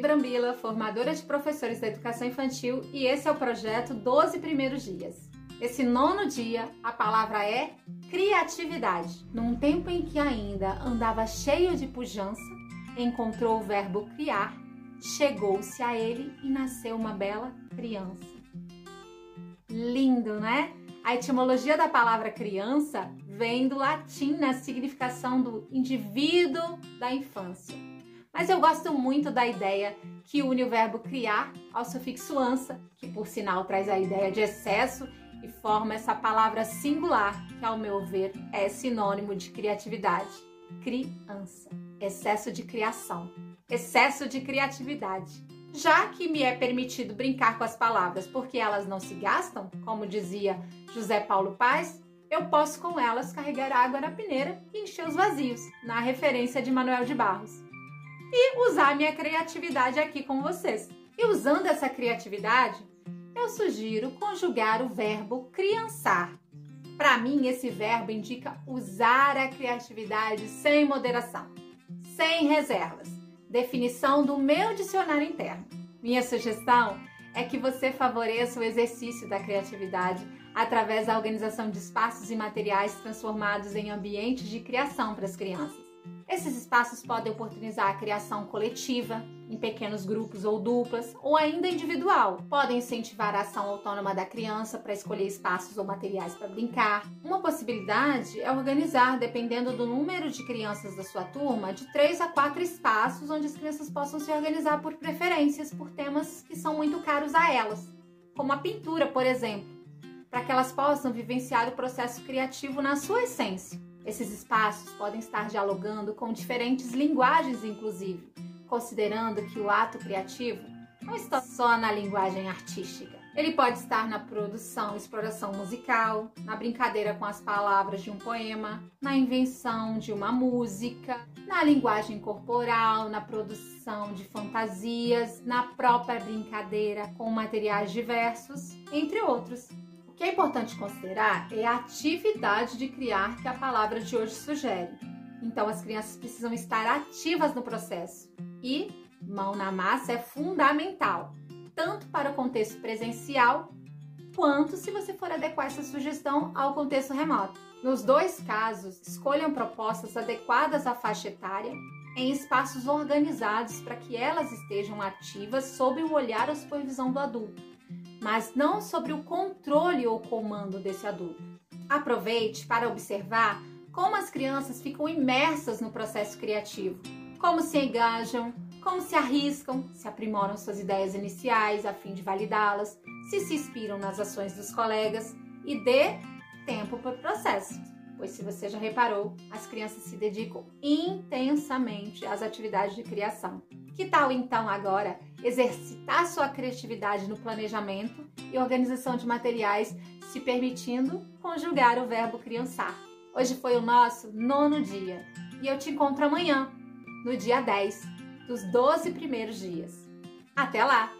Camila, formadora de professores da educação infantil, e esse é o projeto 12 Primeiros Dias. Esse nono dia, a palavra é criatividade. Num tempo em que ainda andava cheio de pujança, encontrou o verbo criar, chegou-se a ele e nasceu uma bela criança. Lindo, né? A etimologia da palavra criança vem do latim na significação do indivíduo da infância. Mas eu gosto muito da ideia que une o verbo criar ao sufixo ança, que por sinal traz a ideia de excesso e forma essa palavra singular, que ao meu ver é sinônimo de criatividade. Criança, excesso de criação, excesso de criatividade. Já que me é permitido brincar com as palavras porque elas não se gastam, como dizia José Paulo Paz, eu posso com elas carregar água na peneira e encher os vazios, na referência de Manuel de Barros. E usar minha criatividade aqui com vocês. E usando essa criatividade, eu sugiro conjugar o verbo criançar. Para mim, esse verbo indica usar a criatividade sem moderação, sem reservas. Definição do meu dicionário interno. Minha sugestão é que você favoreça o exercício da criatividade através da organização de espaços e materiais transformados em ambientes de criação para as crianças. Esses espaços podem oportunizar a criação coletiva, em pequenos grupos ou duplas, ou ainda individual. Podem incentivar a ação autônoma da criança para escolher espaços ou materiais para brincar. Uma possibilidade é organizar, dependendo do número de crianças da sua turma, de três a quatro espaços onde as crianças possam se organizar por preferências, por temas que são muito caros a elas, como a pintura, por exemplo, para que elas possam vivenciar o processo criativo na sua essência. Esses espaços podem estar dialogando com diferentes linguagens, inclusive, considerando que o ato criativo não está só na linguagem artística. Ele pode estar na produção, exploração musical, na brincadeira com as palavras de um poema, na invenção de uma música, na linguagem corporal, na produção de fantasias, na própria brincadeira com materiais diversos, entre outros que é importante considerar é a atividade de criar que a palavra de hoje sugere. Então, as crianças precisam estar ativas no processo e mão na massa é fundamental, tanto para o contexto presencial quanto se você for adequar essa sugestão ao contexto remoto. Nos dois casos, escolham propostas adequadas à faixa etária em espaços organizados para que elas estejam ativas sob o olhar ou supervisão do adulto mas não sobre o controle ou comando desse adulto. Aproveite para observar como as crianças ficam imersas no processo criativo, como se engajam, como se arriscam, se aprimoram suas ideias iniciais a fim de validá-las, se se inspiram nas ações dos colegas e dê tempo para o processo. Pois, se você já reparou, as crianças se dedicam intensamente às atividades de criação. Que tal então agora exercitar sua criatividade no planejamento e organização de materiais, se permitindo conjugar o verbo criançar? Hoje foi o nosso nono dia e eu te encontro amanhã, no dia 10 dos 12 primeiros dias. Até lá!